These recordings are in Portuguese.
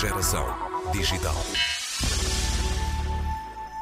Geração Digital.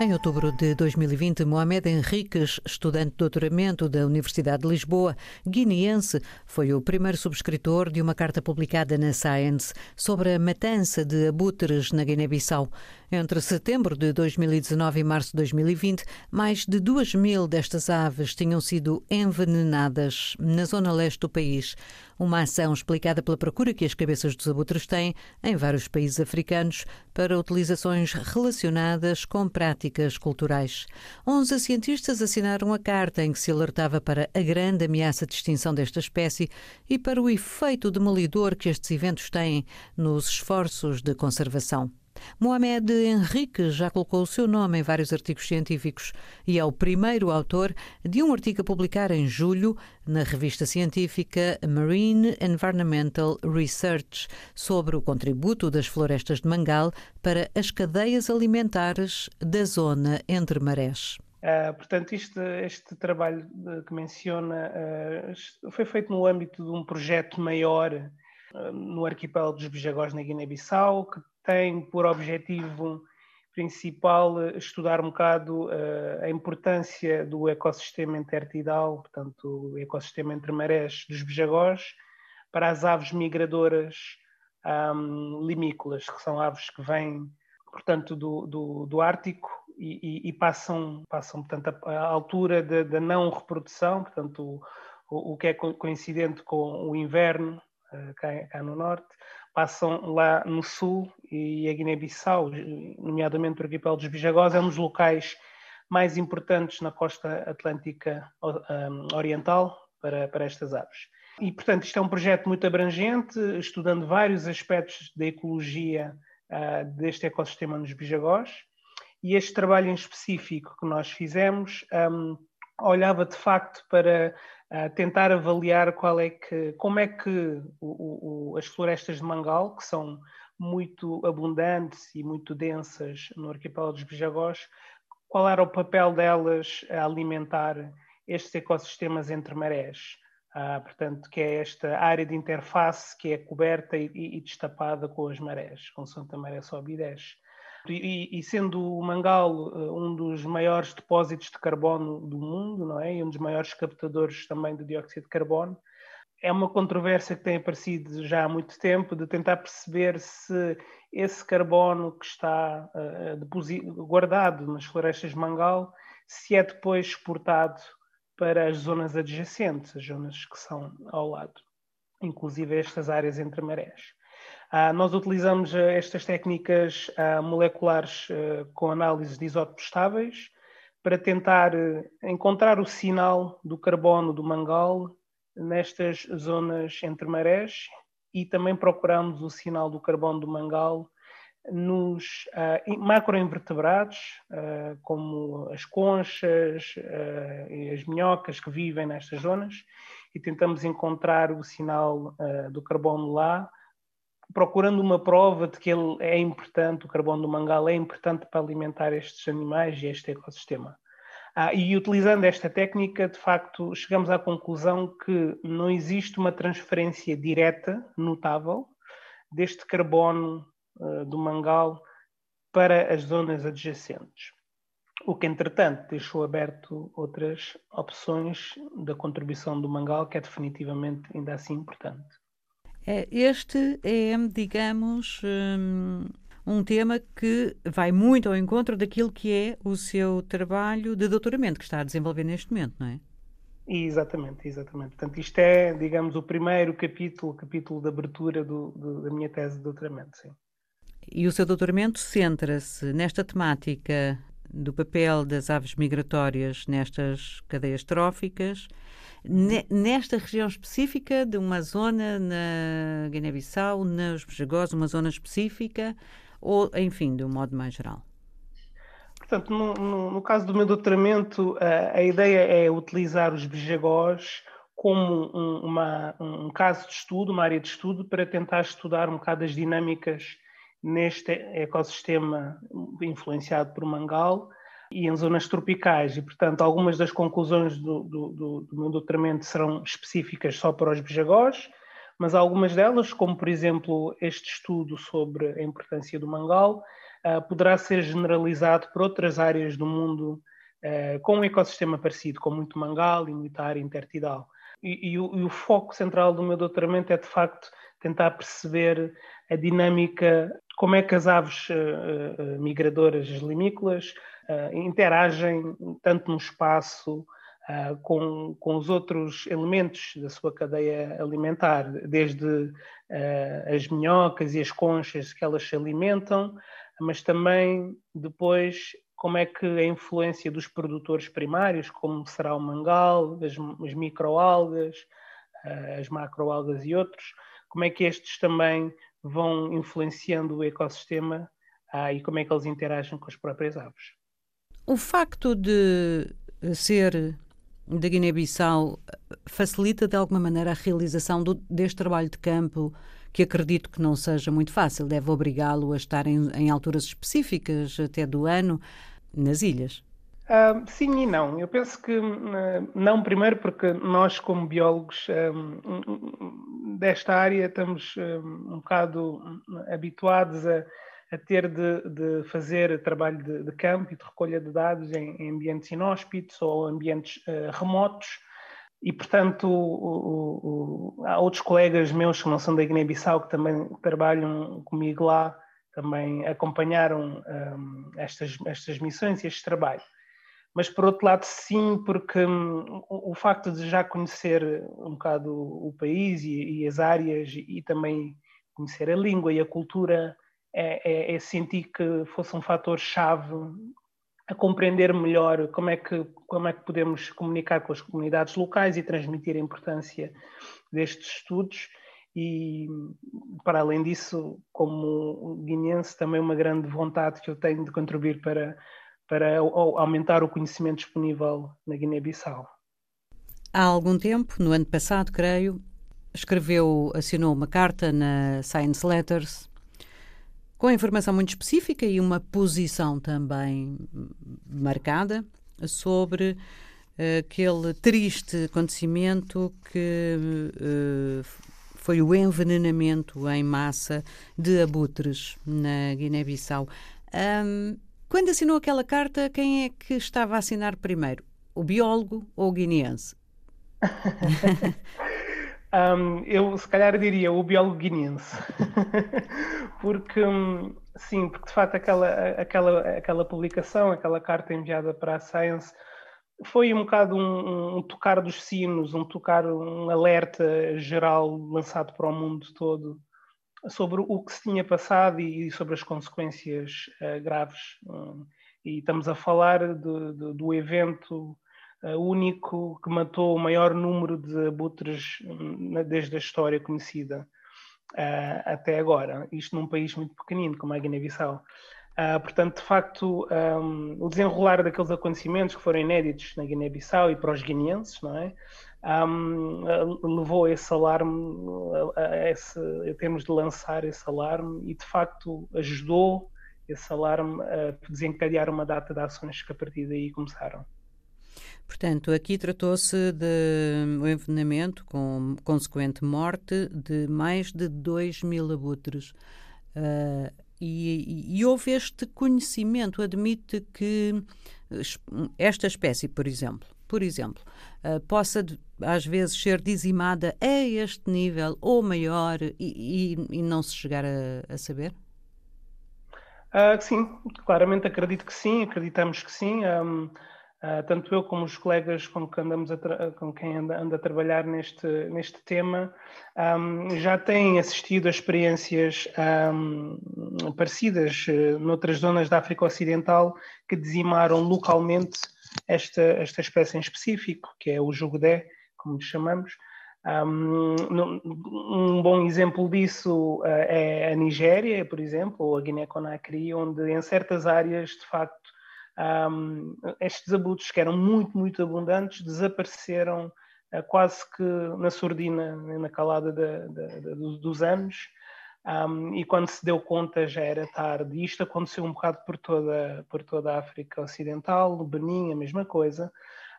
Em outubro de 2020, Mohamed Henriques, estudante de doutoramento da Universidade de Lisboa, guineense, foi o primeiro subscritor de uma carta publicada na Science sobre a matança de abutres na Guiné-Bissau. Entre setembro de 2019 e março de 2020, mais de 2 mil destas aves tinham sido envenenadas na zona leste do país. Uma ação explicada pela procura que as cabeças dos abutres têm em vários países africanos para utilizações relacionadas com práticas culturais. 11 cientistas assinaram a carta em que se alertava para a grande ameaça de extinção desta espécie e para o efeito demolidor que estes eventos têm nos esforços de conservação. Mohamed Henrique já colocou o seu nome em vários artigos científicos e é o primeiro autor de um artigo a publicar em julho na revista científica Marine Environmental Research sobre o contributo das florestas de mangal para as cadeias alimentares da zona entre marés. Uh, portanto, este, este trabalho que menciona uh, foi feito no âmbito de um projeto maior uh, no arquipélago dos Bijagós, na Guiné-Bissau, que tem por objetivo principal eh, estudar um bocado uh, a importância do ecossistema intertidal, portanto, o ecossistema entre marés dos Bijagós, para as aves migradoras um, limícolas, que são aves que vêm, portanto, do, do, do Ártico e, e, e, passam, passam portanto, a, a altura da não reprodução, portanto, o, o, que é coincidente com o inverno uh, cá, cá no norte, passam lá no sul e a Guiné-Bissau, nomeadamente o arquipélago dos Bijagós, é um dos locais mais importantes na costa atlântica oriental para, para estas aves. E, portanto, isto é um projeto muito abrangente, estudando vários aspectos da ecologia uh, deste ecossistema nos Bijagós. E este trabalho em específico que nós fizemos um, olhava de facto para uh, tentar avaliar qual é que, como é que o, o, as florestas de mangal, que são muito abundantes e muito densas no arquipélago dos Bijagós, qual era o papel delas a alimentar estes ecossistemas entre marés. Uh, portanto, que é esta área de interface que é coberta e, e destapada com as marés, com Santa Maré sobe e desce. E, e, sendo o Mangal uh, um dos maiores depósitos de carbono do mundo, não é? E um dos maiores captadores também de dióxido de carbono, é uma controvérsia que tem aparecido já há muito tempo de tentar perceber se esse carbono que está uh, guardado nas florestas de Mangal, se é depois exportado para as zonas adjacentes, as zonas que são ao lado, inclusive estas áreas entre marés. Uh, nós utilizamos uh, estas técnicas uh, moleculares com análise de isótopos estáveis para tentar encontrar o sinal do carbono do mangal nestas zonas entre marés e também procuramos o sinal do carbono do mangal nos macroinvertebrados, como as conchas e as minhocas que vivem nestas zonas, e tentamos encontrar o sinal do carbono lá procurando uma prova de que ele é importante, o carbono do mangal é importante para alimentar estes animais e este ecossistema. Ah, e utilizando esta técnica, de facto, chegamos à conclusão que não existe uma transferência direta, notável, deste carbono uh, do mangal para as zonas adjacentes. O que, entretanto, deixou aberto outras opções da contribuição do mangal, que é definitivamente ainda assim importante. É, este é, digamos, hum, um tema que vai muito ao encontro daquilo que é o seu trabalho de doutoramento que está a desenvolver neste momento, não é? Exatamente, exatamente. Portanto, isto é, digamos, o primeiro capítulo, capítulo de abertura do, do, da minha tese de doutoramento, sim. E o seu doutoramento centra-se nesta temática do papel das aves migratórias nestas cadeias tróficas nesta região específica de uma zona na Guiné-Bissau, nos Bejagós, uma zona específica, ou, enfim, de um modo mais geral? Portanto, no, no, no caso do meu doutoramento, a, a ideia é utilizar os Bejagós como um, uma, um caso de estudo, uma área de estudo, para tentar estudar um bocado as dinâmicas neste ecossistema influenciado por Mangal e em zonas tropicais, e portanto algumas das conclusões do, do, do, do meu doutoramento serão específicas só para os bijagós, mas algumas delas, como por exemplo este estudo sobre a importância do mangal, poderá ser generalizado por outras áreas do mundo com um ecossistema parecido, com muito mangal e muita área intertidal. E, e, o, e, o, foco central do meu doutoramento é, de facto, tentar perceber a dinâmica, como é que as aves uh, uh, migradoras, as limícolas, uh, interagem tanto no espaço com, com os outros elementos da sua cadeia alimentar, desde as minhocas e as conchas que elas se alimentam, mas também depois como é que a influência dos produtores primários, como será o mangal, as, as microalgas, eh, as macroalgas e outros, como é que estes também vão influenciando o ecossistema ah, e como é que eles interagem com as próprias aves. O facto de ser da Guiné-Bissau facilita de alguma maneira a realização do, deste trabalho de campo que acredito que não seja muito fácil, deve obrigá-lo a estar em, em, alturas específicas até do ano nas ilhas. Uh, sim e não. Eu penso que uh, não, primeiro, porque nós, como biólogos um, desta área, estamos um, um bocado habituados a, a ter de, de, fazer trabalho de, de, campo e de recolha de dados em, em ambientes inóspitos ou ambientes uh, remotos e, portanto, o, o, há outros colegas meus que não são da Guiné-Bissau que também trabalham comigo lá, também acompanharam um, estas, estas missões e este trabalho. Mas, por outro lado, sim, porque um, o, o, facto de já conhecer um bocado o, país e, e, as áreas e, e também conhecer a língua e a cultura é, é, é sentir que fosse um fator-chave a compreender melhor como é, que, como é que podemos comunicar com as comunidades locais e transmitir a importância destes estudos. E, para além disso, como guineense, também uma grande vontade que eu tenho de contribuir para, para aumentar o conhecimento disponível na Guiné-Bissau. Há algum tempo, no ano passado, creio, escreveu, assinou uma carta na Science Letters com informação muito específica e uma posição também marcada sobre uh, aquele triste acontecimento que uh, foi o envenenamento em massa de abutres na Guiné-Bissau. Um, quando assinou aquela carta, quem é que estava a assinar primeiro? O biólogo ou o guineense? Um, eu se calhar diria o biólogo guineense, porque hum, sim, porque de facto aquela, aquela, aquela publicação, aquela carta enviada para a Science foi um bocado um, um, tocar dos sinos, um tocar, um alerta geral lançado para o mundo todo sobre o que se tinha passado e, sobre as consequências uh, graves. Um, e estamos a falar de, de, do evento único que matou o maior número de abutres hum, desde a história conhecida uh, até agora. Isto num país muito pequenino como a Guiné-Bissau. Uh, portanto, de facto, um, o desenrolar daqueles acontecimentos que foram inéditos na Guiné-Bissau e para os guineenses, não é? Um, levou esse alarme, a, esse, a termos de lançar esse alarme e, de facto, ajudou esse alarme a desencadear uma data de ações que a partir daí começaram. Portanto, aqui tratou-se de um envenenamento com consequente morte de mais de 2 mil abutres. Uh, e, e, houve este conhecimento, admite que esta espécie, por exemplo, por exemplo, uh, possa às vezes ser dizimada a este nível ou maior e, e, e não se chegar a, a saber? Uh, sim, claramente acredito que sim, acreditamos que sim. Um, Uh, tanto eu como os colegas com, que andamos com quem anda, anda, a trabalhar neste, neste tema um, já têm assistido a experiências um, parecidas uh, noutras zonas da África Ocidental que dizimaram localmente esta, esta espécie em específico, que é o jugudé, como chamamos. Um, bom exemplo disso uh, é a Nigéria, por exemplo, ou a Guiné-Conakry, onde em certas áreas, de facto, estes abutres que eram muito, muito abundantes desapareceram uh, quase que na surdina, na calada dos anos, um, e quando se deu conta já era tarde. E isto aconteceu um bocado por toda, por toda a África Ocidental, Benin, a mesma coisa.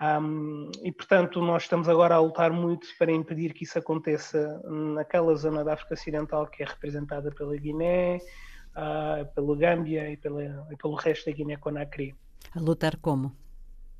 Um, e, portanto, nós estamos agora a lutar muito para impedir que isso aconteça naquela zona da África Ocidental que é representada pela Guiné, uh, pela Gâmbia e, pela, e pelo resto da Guiné-Conakry. A lutar como?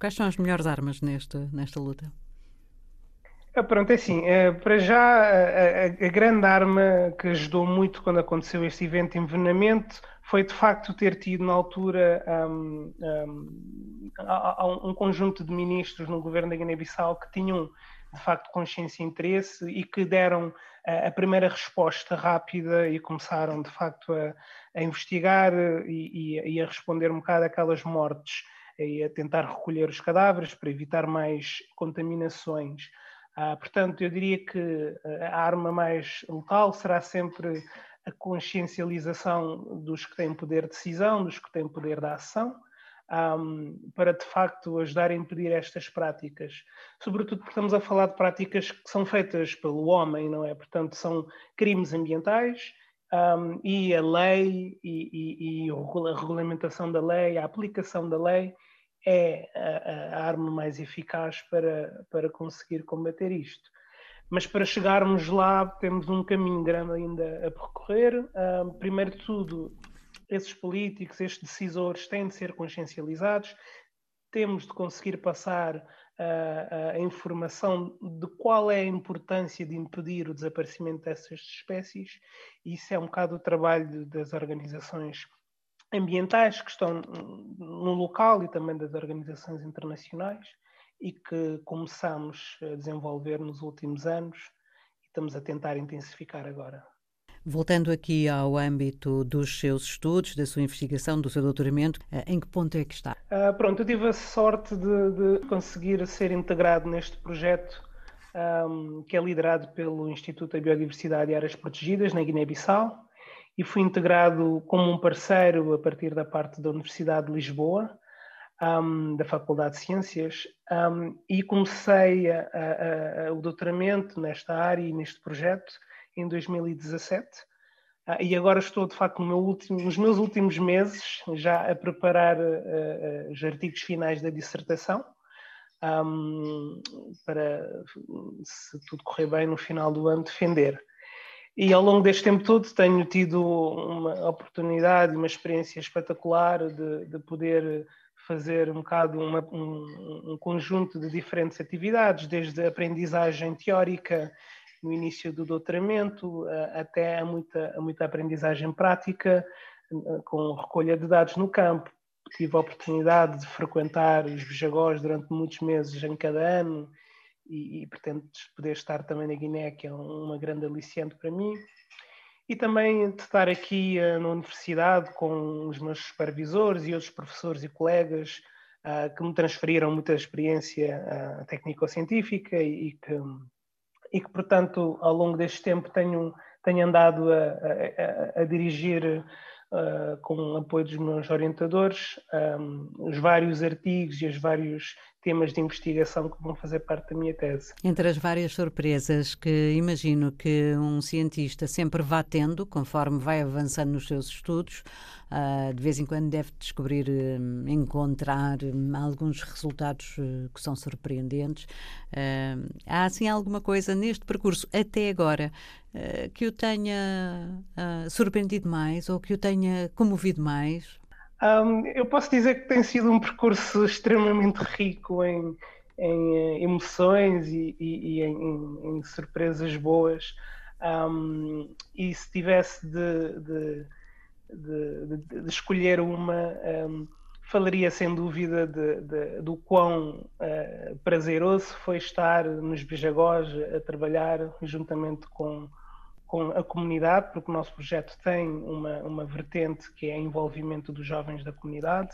Quais são as melhores armas nesta, nesta luta? Ah, pronto, é assim, é, para já a, a, a, grande arma que ajudou muito quando aconteceu este evento de envenenamento foi de facto ter tido na altura um, um, um, conjunto de ministros no governo da Guiné-Bissau que tinham de facto consciência e interesse e que deram a, primeira resposta rápida e começaram de facto a, a investigar e, e, a responder um bocado àquelas mortes e a tentar recolher os cadáveres para evitar mais contaminações. Ah, portanto, eu diria que a arma mais letal será sempre a consciencialização dos que têm poder de decisão, dos que têm poder de ação, um, para de facto ajudar a impedir estas práticas. Sobretudo porque estamos a falar de práticas que são feitas pelo homem, não é? Portanto, são crimes ambientais um, e a lei e, e, e, a regulamentação da lei, a aplicação da lei é a, a, arma mais eficaz para, para conseguir combater isto. Mas para chegarmos lá, temos um caminho grande ainda a percorrer. Primeiro de tudo, esses políticos, estes decisores têm de ser consciencializados, temos de conseguir passar uh, a informação de qual é a importância de impedir o desaparecimento dessas espécies, isso é um bocado o trabalho das organizações ambientais que estão no local e também das organizações internacionais e que começamos a desenvolver nos últimos anos e estamos a tentar intensificar agora. Voltando aqui ao âmbito dos seus estudos, da sua investigação, do seu doutoramento, eh, em que ponto é que está? Uh, pronto, eu tive a sorte de, de conseguir ser integrado neste projeto um, que é liderado pelo Instituto da Biodiversidade e Áreas Protegidas, na Guiné-Bissau, e fui integrado como um parceiro a partir da parte da Universidade de Lisboa, um, da Faculdade de Ciências, um, e comecei a, a, a, o doutoramento nesta área e neste projeto em 2017. Uh, e agora estou, de facto, no último, nos meus últimos meses já a preparar uh, os artigos finais da dissertação, um, para, se tudo correr bem, no final do ano, defender. E ao longo deste tempo todo tenho tido uma oportunidade, uma experiência espetacular de, de poder fazer um bocado uma, um, um, conjunto de diferentes atividades, desde a aprendizagem teórica no início do doutoramento até a muita, a muita aprendizagem prática com recolha de dados no campo. Tive a oportunidade de frequentar os bijagós durante muitos meses em cada ano e, e pretendo poder estar também na Guiné, que é uma grande aliciante para mim. E também de estar aqui uh, na universidade com os meus supervisores e outros professores e colegas uh, que me transferiram muita experiência uh, técnico-científica e, e, que, e que, portanto, ao longo deste tempo tenho, tenho andado a, a, a dirigir Uh, com o apoio dos meus orientadores, um, os vários artigos e os vários temas de investigação que vão fazer parte da minha tese. Entre as várias surpresas que imagino que um cientista sempre vá tendo, conforme vai avançando nos seus estudos, uh, de vez em quando deve descobrir, um, encontrar um, alguns resultados uh, que são surpreendentes. Uh, há assim alguma coisa neste percurso até agora que o tenha surpreendido mais ou que o tenha comovido mais? Um, eu posso dizer que tem sido um percurso extremamente rico em, em eh, emoções e, e, e em, em, surpresas boas. Um, e se tivesse de, de, de, de escolher uma, um, falaria sem dúvida do quão uh, prazeroso foi estar nos Bijagós a trabalhar juntamente com com a comunidade, porque o nosso projeto tem uma, uma vertente que é envolvimento dos jovens da comunidade.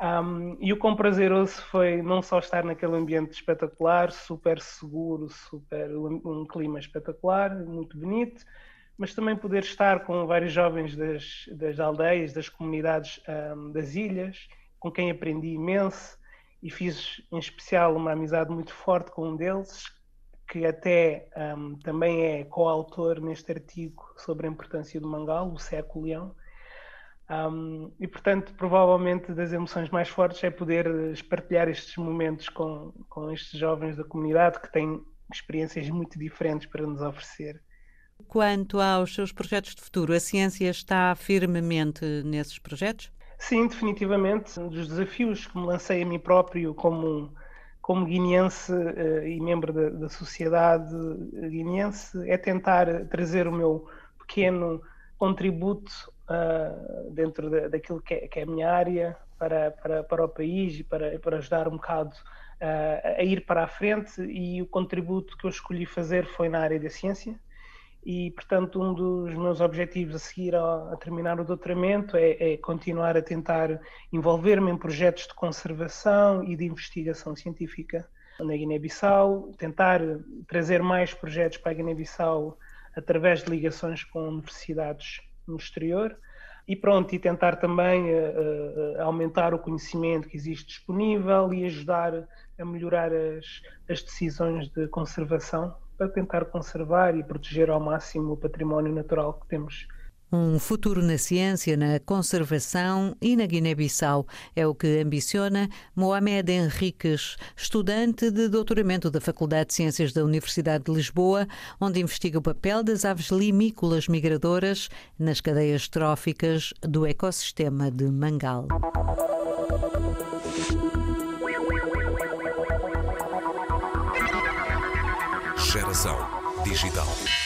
Um, e o quão prazeroso foi não só estar naquele ambiente espetacular, super seguro, super um clima espetacular, muito bonito, mas também poder estar com vários jovens das, das aldeias, das comunidades um, das ilhas, com quem aprendi imenso e fiz em especial uma amizade muito forte com um deles, que até um, também é coautor neste artigo sobre a importância do mangal, o Seco Leão. Um, e, portanto, provavelmente das emoções mais fortes é poder partilhar estes momentos com, com estes jovens da comunidade que têm experiências muito diferentes para nos oferecer. Quanto aos seus projetos de futuro, a ciência está firmemente nesses projetos? Sim, definitivamente. Um dos desafios que me lancei a mim próprio como, como guineense uh, e membro da, da sociedade guineense é tentar trazer o meu pequeno contributo uh, dentro de, daquilo que é, que é, a minha área para, para, para o país e para, para ajudar um bocado uh, a ir para a frente. E o contributo que eu escolhi fazer foi na área da ciência e, portanto, um dos meus objetivos a seguir a, a terminar o doutoramento é, é, continuar a tentar envolver-me em projetos de conservação e de investigação científica na Guiné-Bissau, tentar trazer mais projetos para a Guiné-Bissau através de ligações com universidades no exterior e pronto, e tentar também uh, aumentar o conhecimento que existe disponível e ajudar a melhorar as, as decisões de conservação para tentar conservar e proteger ao máximo o património natural que temos um futuro na ciência, na conservação e na Guiné-Bissau é o que ambiciona Mohamed Henriques, estudante de doutoramento da Faculdade de Ciências da Universidade de Lisboa, onde investiga o papel das aves limícolas migradoras nas cadeias tróficas do ecossistema de Mangal. Geração Digital.